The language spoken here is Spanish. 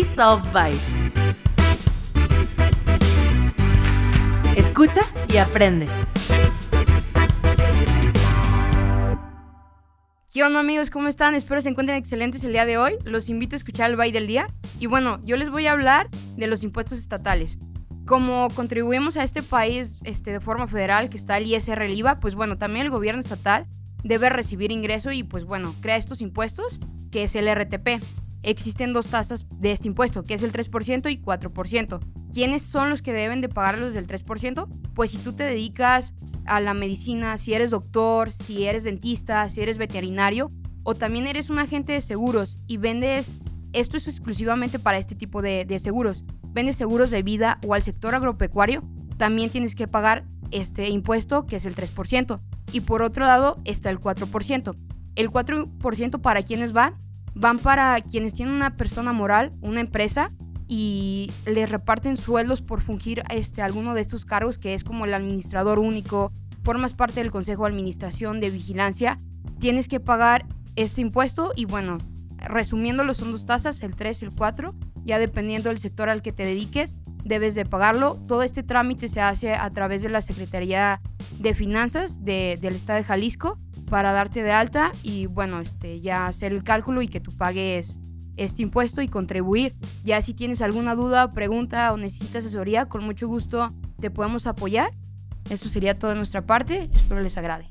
South by. Escucha y aprende. ¿Qué onda amigos? ¿Cómo están? Espero se encuentren excelentes el día de hoy. Los invito a escuchar el Bay del Día. Y bueno, yo les voy a hablar de los impuestos estatales. Como contribuimos a este país este, de forma federal, que está el ISR, el IVA, pues bueno, también el gobierno estatal debe recibir ingreso y pues bueno, crea estos impuestos, que es el RTP. Existen dos tasas de este impuesto, que es el 3% y 4%. ¿Quiénes son los que deben de pagar los del 3%? Pues si tú te dedicas a la medicina, si eres doctor, si eres dentista, si eres veterinario o también eres un agente de seguros y vendes, esto es exclusivamente para este tipo de, seguros, vendes seguros de vida o al sector agropecuario, también tienes que pagar este impuesto que es el 3%. Y por otro lado está el 4%. El 4% para quienes van, van para quienes tienen una persona moral, una empresa y les reparten sueldos por fungir este, alguno de estos cargos, que es como el administrador único, formas parte del Consejo de Administración de Vigilancia, tienes que pagar este impuesto y bueno, resumiéndolo son dos tasas, el 3 y el 4, ya dependiendo del sector al que te dediques, debes de pagarlo. Todo este trámite se hace a través de la Secretaría de Finanzas del Estado de Jalisco para darte de alta y bueno, este, ya hacer el cálculo y que tú pagues este impuesto y contribuir. Ya si tienes alguna duda, pregunta o necesitas asesoría, con mucho gusto te podemos apoyar. Eso sería todo de nuestra parte. Espero les agrade.